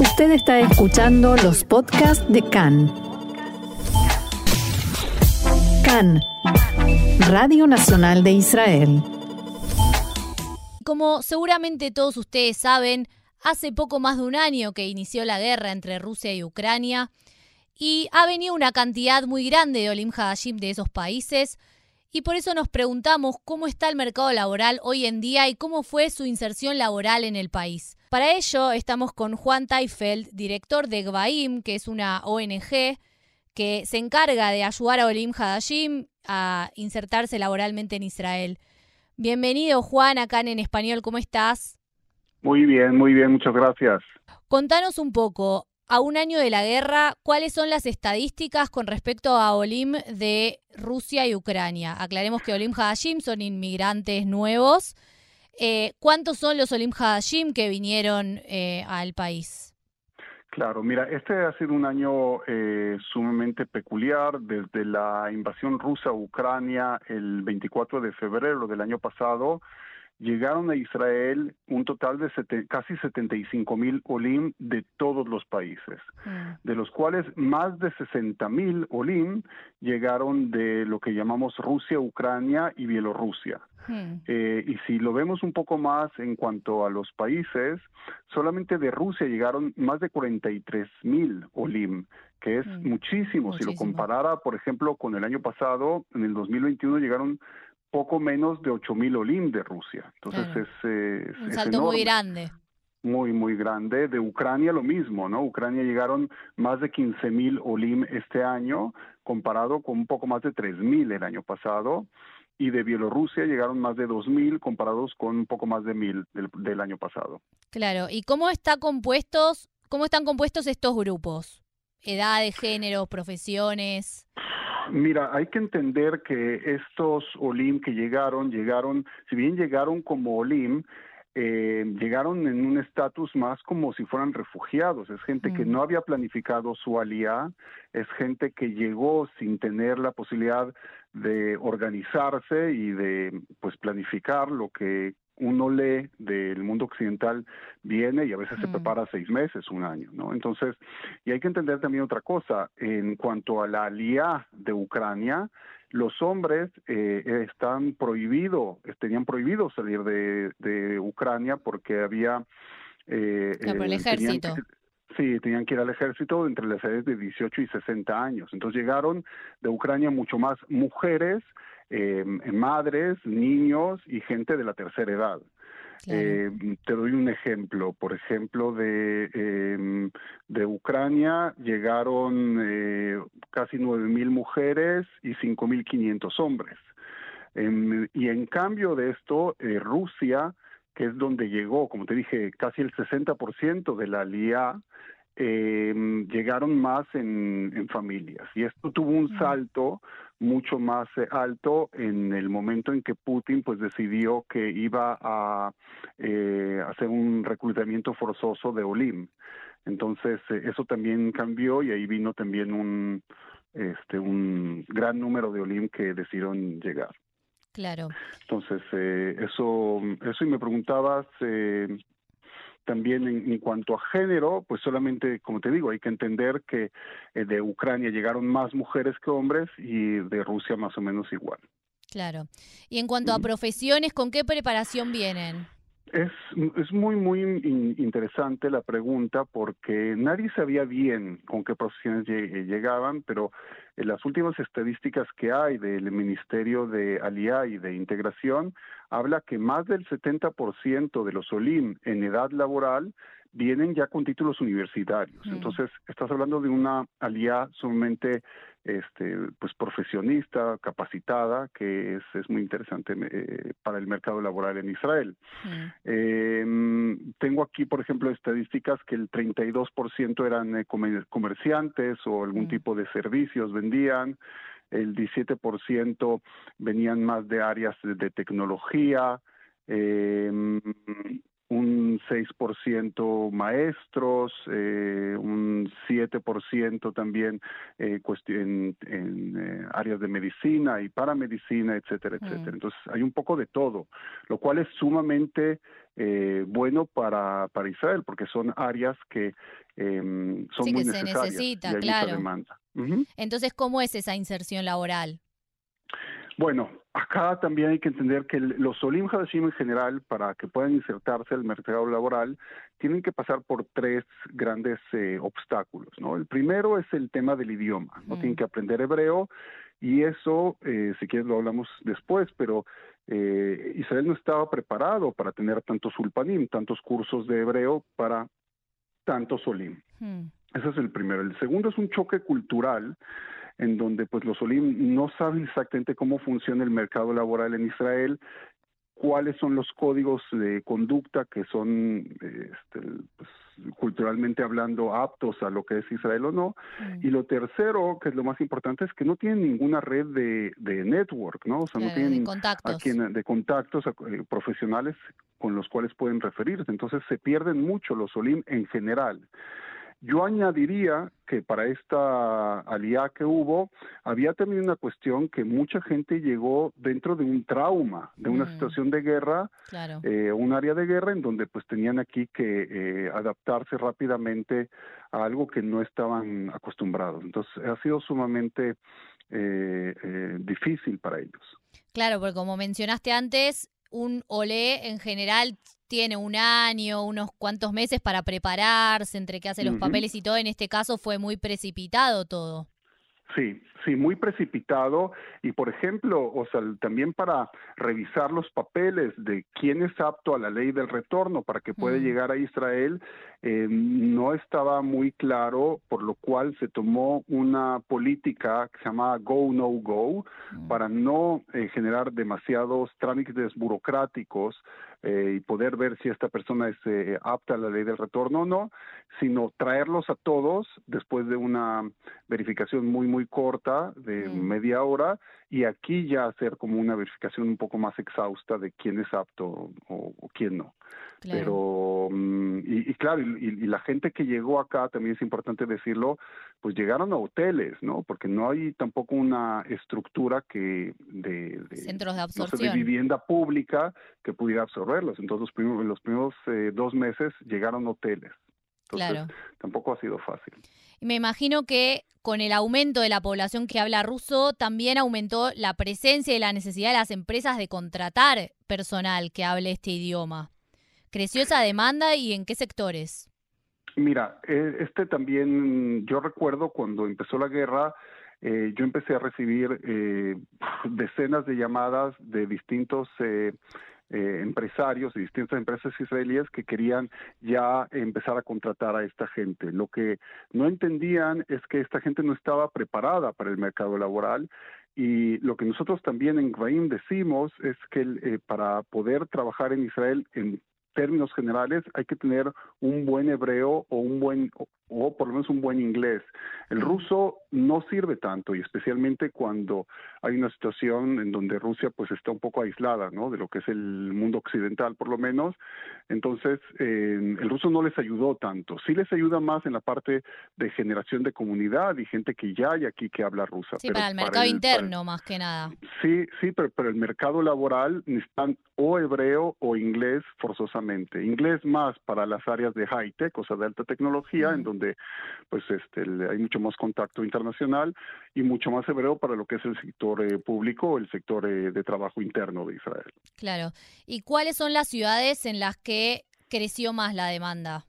Usted está escuchando los podcasts de CAN. CAN, Radio Nacional de Israel. Como seguramente todos ustedes saben, hace poco más de un año que inició la guerra entre Rusia y Ucrania y ha venido una cantidad muy grande de Olim Hadashim de esos países y por eso nos preguntamos cómo está el mercado laboral hoy en día y cómo fue su inserción laboral en el país. Para ello estamos con Juan Taifeld, director de GBAIM, que es una ONG que se encarga de ayudar a Olim Hadashim a insertarse laboralmente en Israel. Bienvenido Juan, acá en Español, ¿cómo estás? Muy bien, muy bien, muchas gracias. Contanos un poco, a un año de la guerra, ¿cuáles son las estadísticas con respecto a Olim de Rusia y Ucrania? Aclaremos que Olim Hadashim son inmigrantes nuevos. Eh, ¿Cuántos son los Olim Hadashim que vinieron eh, al país? Claro, mira, este ha sido un año eh, sumamente peculiar desde la invasión rusa a Ucrania el 24 de febrero del año pasado llegaron a Israel un total de casi 75 mil olim de todos los países, mm. de los cuales más de 60 mil olim llegaron de lo que llamamos Rusia, Ucrania y Bielorrusia. Mm. Eh, y si lo vemos un poco más en cuanto a los países, solamente de Rusia llegaron más de 43 mil olim, que es mm. muchísimo. Si lo comparara, por ejemplo, con el año pasado, en el 2021 llegaron poco menos de 8.000 olim de Rusia. Entonces es, eh, un salto muy grande. Muy, muy grande. De Ucrania lo mismo, ¿no? Ucrania llegaron más de 15.000 olim este año, comparado con un poco más de 3.000 el año pasado. Y de Bielorrusia llegaron más de 2.000 comparados con un poco más de 1.000 del, del año pasado. Claro. ¿Y cómo, está compuestos, cómo están compuestos estos grupos? Edades, género, profesiones. Mira, hay que entender que estos Olim que llegaron, llegaron, si bien llegaron como Olim, eh, llegaron en un estatus más como si fueran refugiados. Es gente que mm. no había planificado su alía, es gente que llegó sin tener la posibilidad de organizarse y de pues planificar lo que uno lee del mundo occidental viene y a veces se mm. prepara seis meses, un año, ¿no? Entonces, y hay que entender también otra cosa, en cuanto a la alía de Ucrania, los hombres eh, están prohibidos, tenían prohibido salir de, de Ucrania porque había... Eh, el eh, ejército. Sí, tenían que ir al ejército entre las edades de 18 y 60 años. Entonces llegaron de Ucrania mucho más mujeres, eh, madres, niños y gente de la tercera edad. Eh, te doy un ejemplo, por ejemplo, de, eh, de Ucrania llegaron eh, casi 9.000 mujeres y 5.500 hombres. Em, y en cambio de esto, eh, Rusia, que es donde llegó, como te dije, casi el 60% de la LIA, eh, llegaron más en, en, familias. Y esto tuvo un salto mucho más eh, alto en el momento en que Putin pues decidió que iba a eh, hacer un reclutamiento forzoso de Olim. Entonces eh, eso también cambió y ahí vino también un este un gran número de Olim que decidieron llegar. Claro. Entonces eso eso y me preguntabas también en, cuanto a género, pues solamente, como te digo, hay que entender que eh, de Ucrania llegaron más mujeres que hombres y de Rusia más o menos igual. Claro. Y en cuanto a profesiones, ¿con qué preparación vienen? Es, es muy, muy interesante la pregunta porque nadie sabía bien con qué profesiones llegaban, pero en las últimas estadísticas que hay del Ministerio de Aliá y de Integración habla que más del 70% de los OLIM en edad laboral vienen ya con títulos universitarios. Mm. Entonces, estás hablando de una alía sumamente este, pues profesionista, capacitada, que es, es muy interesante eh, para el mercado laboral en Israel. Mm. Eh, tengo aquí, por ejemplo, estadísticas que el 32% eran eh, comerciantes o algún mm. tipo de servicios vendían, el 17% venían más de áreas de, de tecnología, eh, un 6% maestros, eh, un 7% también eh, en, en eh, áreas de medicina y paramedicina, etcétera, etcétera. Entonces hay un poco de todo, lo cual es sumamente eh, bueno para, para Israel, porque son áreas que eh, son sí, muy que necesarias se necesita, y hay claro. mucha demanda. Entonces, ¿cómo es esa inserción laboral? Bueno, acá también hay que entender que los Olim Hadashim en general, para que puedan insertarse al mercado laboral, tienen que pasar por tres grandes eh, obstáculos. ¿no? El primero es el tema del idioma. No Mm. tienen que aprender hebreo y eso, eh, si quieres, lo hablamos después, pero eh, Israel no estaba preparado para tener tantos ulpanim, tantos cursos de hebreo para tantos Olim. Hmm, Ese es el primero. El segundo es un choque cultural en donde pues los Olim no saben exactamente cómo funciona el mercado laboral en Israel, cuáles son los códigos de conducta que son este, pues, culturalmente hablando aptos a lo que es Israel o no. hmm. Y lo tercero, que es lo más importante, es que no tienen ninguna red de, de network, ¿no? O sea, no de tienen contactos. a quien- de contactos eh, profesionales con los cuales pueden referirse. Entonces se pierden mucho los Olim en general. Yo añadiría que para esta aliá que hubo, había también una cuestión que mucha gente llegó dentro de un trauma, de una Mm. situación de guerra, Claro. eh, un área de guerra en donde pues tenían aquí que eh, adaptarse rápidamente a algo que no estaban acostumbrados. Entonces ha sido sumamente eh, eh, difícil para ellos. Claro, porque como mencionaste antes, un olé en general tiene un año, unos cuantos meses para prepararse, entre que hace los papeles y todo. En este caso fue muy precipitado todo. Sí, sí, muy precipitado y por ejemplo, o sea, también para revisar los papeles de quién es apto a la ley del retorno para que pueda Mm. llegar a Israel, eh, no estaba muy claro, por lo cual se tomó una política que se llama Go No Go Mm. para no eh, generar demasiados trámites burocráticos eh, y poder ver si esta persona es eh, apta a la ley del retorno o no, sino traerlos a todos después de una verificación muy muy corta de Mm. media hora y aquí ya hacer como una verificación un poco más exhausta de quién es apto o, o quién no. Claro. Pero, mm, y, y claro, y, y la gente que llegó acá, también es importante decirlo, pues llegaron a hoteles, ¿no? Porque no hay tampoco una estructura que de, de, Centros de no sé, de absorción. vivienda pública que pudiera Entonces, los primeros, los primeros eh, dos meses llegaron hoteles. Entonces, Claro. tampoco ha sido fácil. Me imagino que con el aumento de la población que habla ruso, también aumentó la presencia y la necesidad de las empresas de contratar personal que hable este idioma. ¿Creció esa demanda y en qué sectores? Mira, eh, este también, yo recuerdo cuando empezó la guerra, eh, yo empecé a recibir eh, decenas de llamadas de distintos eh, eh, empresarios y distintas empresas israelíes que querían ya empezar a contratar a esta gente. Lo que no entendían es que esta gente no estaba preparada para el mercado laboral y lo que nosotros también en Graim decimos es que eh, para poder trabajar en Israel en términos generales hay que tener un buen hebreo o un buen o por lo menos un buen inglés. El ruso no sirve tanto y especialmente cuando hay una situación en donde Rusia pues está un poco aislada, ¿no? De lo que es el mundo occidental por lo menos. Entonces eh, el ruso no les ayudó tanto. Sí les ayuda más en la parte de generación de comunidad y gente que ya hay aquí que habla rusa. Sí, pero para el mercado para interno más que nada. Sí, sí, pero, pero el mercado laboral necesitan o hebreo o inglés forzosamente. Inglés más para las áreas de high tech, o sea, de alta tecnología, Mm. en donde pues este hay mucho más contacto internacional y mucho más hebreo para lo que es el sector eh, público, el sector eh, de trabajo interno de Israel. Claro. ¿Y cuáles son las ciudades en las que creció más la demanda?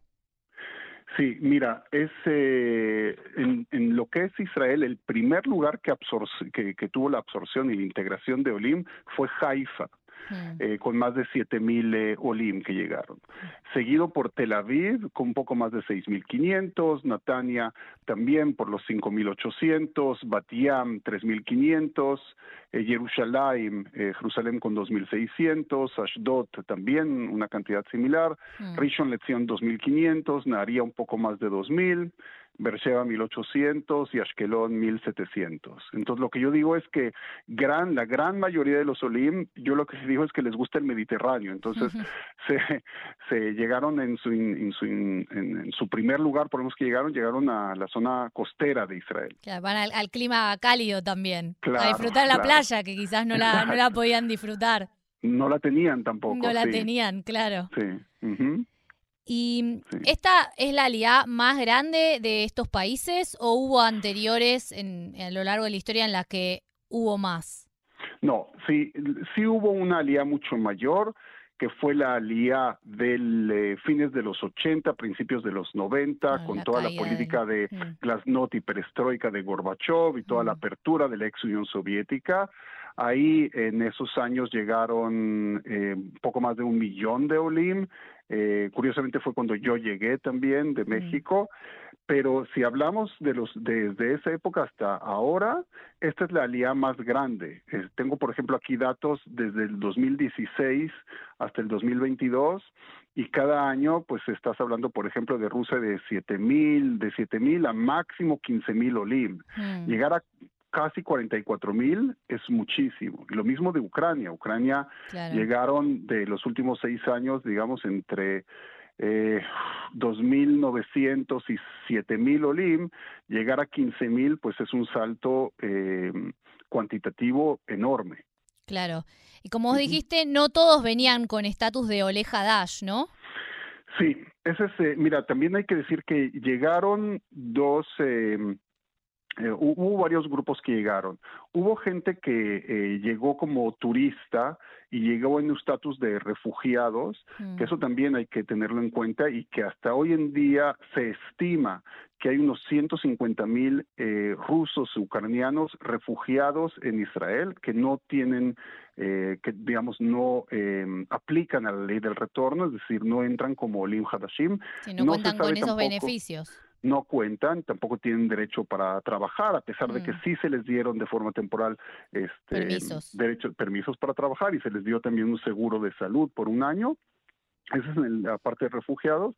Sí, mira, es eh, en, en lo que es Israel, el primer lugar que, absor- que, que tuvo la absorción y la integración de Olim fue Haifa. Mm, eh, con más de 7.000 eh, Olim que llegaron. Seguido por Tel Aviv, con un poco más de 6.500, Natania también por los 5.800, Batiam 3.500, eh, Jerusalén, eh, Jerusalén con 2.600, Ashdod también una cantidad similar, mm. Rishon Lezion 2.500, Naharia un poco más de 2.000, Beersheba 1800 y Ashkelon 1700. Entonces lo que yo digo es que gran, la gran mayoría de los Olim, yo lo que digo es que les gusta el Mediterráneo, entonces se, se llegaron en su, en, su, en, su primer lugar, por lo que llegaron, llegaron a la zona costera de Israel. van al, clima cálido también, a disfrutar la playa, que quizás no la, no la podían disfrutar. No la tenían tampoco. No la tenían, claro. Sí. ¿Y esta es la alianza más grande de estos países o hubo anteriores en, a lo largo de la historia en las que hubo más? No, sí, sí hubo una alianza mucho mayor que fue la alía del eh, fines de los 80, principios de los 90, ah, con toda la política de, mm. Glasnost y Perestroika de Gorbachev y toda la mm. apertura de la ex Unión Soviética. Ahí en esos años llegaron eh, poco más de un millón de Olim eh, curiosamente fue cuando yo llegué también de México, pero si hablamos de los desde esa época hasta ahora, esta es la alianza más grande. tengo, por ejemplo, aquí datos desde el 2016 hasta el 2022 y cada año, pues estás hablando, por ejemplo, de Rusia de 7 mil, de 7 mil a máximo 15 mil olim. Llegar a casi 44 mil es muchísimo. Y lo mismo de Ucrania. Ucrania llegaron de los últimos seis años, digamos, entre eh, 2.900 y 7.000 olim, llegar a 15.000, pues es un salto eh, cuantitativo enorme. Claro. Y como vos dijiste, no todos venían con estatus de Oleja Dash, ¿no? Sí, ese es, eh, mira, también hay que decir que llegaron dos eh, eh, hubo varios grupos que llegaron. Hubo gente que eh, llegó como turista y llegó en un estatus de refugiados, que mm. eso también hay que tenerlo en cuenta y que hasta hoy en día se estima que hay unos 150 mil eh, rusos ucranianos refugiados en Israel que no tienen, que digamos no em, aplican a la ley del retorno, es decir, no entran como Olim Hadashim. Si no, cuentan con esos beneficios no cuentan, tampoco tienen derecho para trabajar, a pesar de que mm. sí se les dieron de forma temporal este, permisos. permisos para trabajar y se les dio también un seguro de salud por un año. Esa es la parte de refugiados,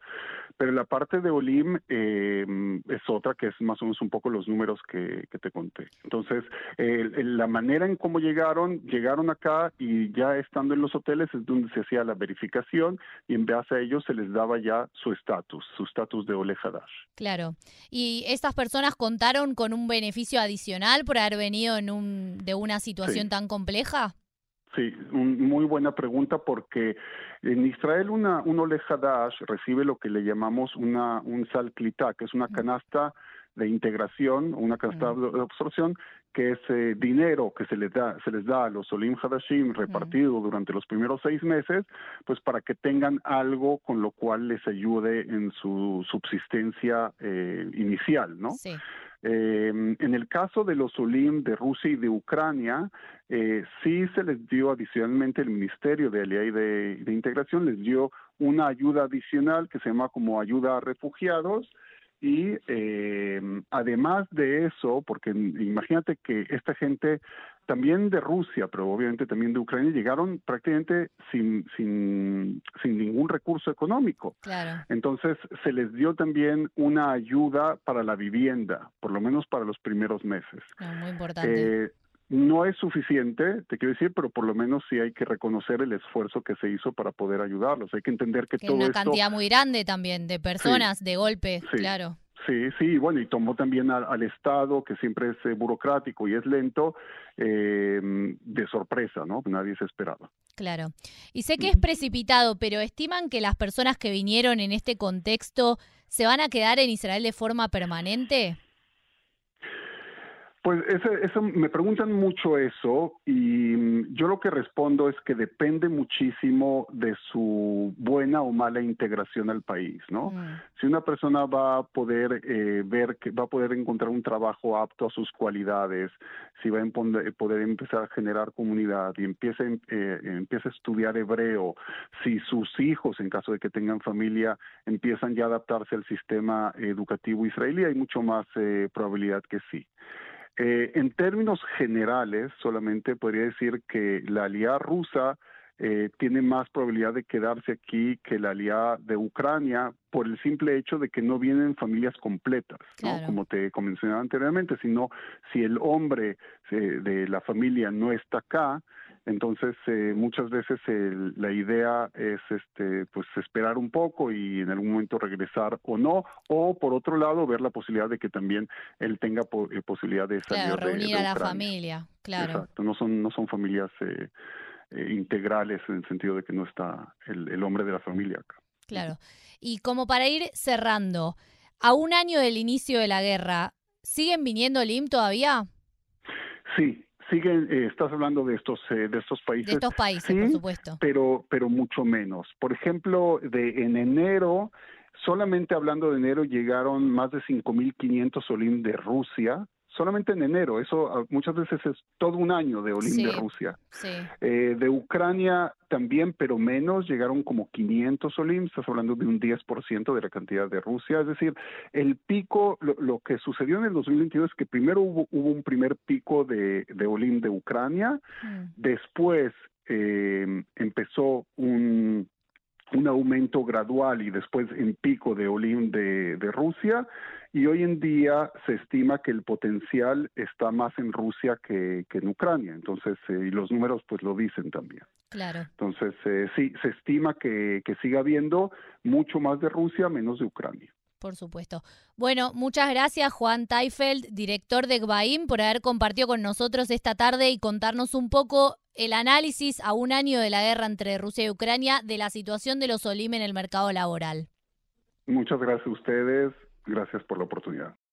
pero la parte de Olim eh, es otra que es más o menos un poco los números que, te conté. Entonces, la manera en cómo llegaron, llegaron acá y ya estando en los hoteles es donde se hacía la verificación y en base a ellos se les daba ya su estatus, su estatus de Olejadash. Claro. ¿Y estas personas contaron con un beneficio adicional por haber venido en un, de una situación tan compleja? Sí, muy buena pregunta porque en Israel una, un Olejadash recibe lo que le llamamos una, un sal que es una canasta de integración, una canasta de absorción, que es eh, dinero que se les da, se les da a los Olim Hadashim repartido durante los primeros seis meses, pues para que tengan algo con lo cual les ayude en su subsistencia eh, inicial, ¿no? Sí. Eh, en el caso de los Olim de Rusia y de Ucrania, eh, sí se les dio adicionalmente el Ministerio de Alía y de, Integración, les dio una ayuda adicional que se llama como ayuda a refugiados, y eh, además de eso, porque imagínate que esta gente también de Rusia, pero obviamente también de Ucrania, llegaron prácticamente sin, sin, sin ningún recurso económico. Claro. Entonces se les dio también una ayuda para la vivienda, por lo menos para los primeros meses. Ah, muy importante. Eh, no es suficiente, te quiero decir, pero por lo menos sí hay que reconocer el esfuerzo que se hizo para poder ayudarlos. Hay que entender que, que todo una cantidad muy grande también de personas de golpe, claro. Sí, sí, bueno, y tomó también al, Estado, que siempre es eh, burocrático y es lento, eh, de sorpresa, ¿no? Nadie se esperaba. Claro. Y sé que es precipitado, pero ¿estiman que las personas que vinieron en este contexto se van a quedar en Israel de forma permanente? Pues eso, me preguntan mucho eso y mm, yo lo que respondo es que depende muchísimo de su buena o mala integración al país, ¿no? Mm. Si una persona va a poder eh, ver que va a poder encontrar un trabajo apto a sus cualidades, si va a poder empezar a generar comunidad y empieza, eh, empieza a estudiar hebreo, si sus hijos, en caso de que tengan familia, empiezan ya a adaptarse al sistema educativo israelí, hay mucho más eh, probabilidad que sí. Eh, en términos generales, solamente podría decir que la alianza rusa eh, tiene más probabilidad de quedarse aquí que la aliada de Ucrania por el simple hecho de que no vienen familias completas, ¿no? como te mencionaba anteriormente, sino si el hombre eh, de la familia no está acá, entonces, eh, muchas veces la idea es este, pues esperar un poco y en algún momento regresar o no, o por otro lado, ver la posibilidad de que también él tenga eh, posibilidad de salir claro, reunir a la familia, claro. Exacto, no son, no son familias eh, integrales en el sentido de que no está el, el hombre de la familia acá. Claro. Y como para ir cerrando, a un año del inicio de la guerra, ¿siguen viniendo LIM todavía? Sí, siguen, eh, estás hablando de estos eh, de estos países. De estos países, por supuesto. Pero, pero mucho menos. Por ejemplo, de en enero, solamente hablando de enero, llegaron más de 5.500 Olim de Rusia, solamente en enero. Eso ah, muchas veces es todo un año de Olim de Rusia. Eh, de Ucrania también, pero menos, llegaron como 500 Olim, estás hablando de un 10% de la cantidad de Rusia. Es decir, el pico, lo, que sucedió en el 2022 es que primero hubo, hubo un primer pico de, de Olim de Ucrania, mm. después eh, empezó un un aumento gradual y después en pico de Olim de, de Rusia y hoy en día se estima que el potencial está más en Rusia que, en Ucrania, entonces, eh, y los números pues lo dicen también. Claro. Entonces, eh, sí, se estima que, que siga habiendo mucho más de Rusia, menos de Ucrania. Por supuesto. Bueno, muchas gracias Juan Teifeld, director de GBAIM, por haber compartido con nosotros esta tarde y contarnos un poco el análisis a un año de la guerra entre Rusia y Ucrania de la situación de los OLIM en el mercado laboral. Muchas gracias a ustedes. Gracias por la oportunidad.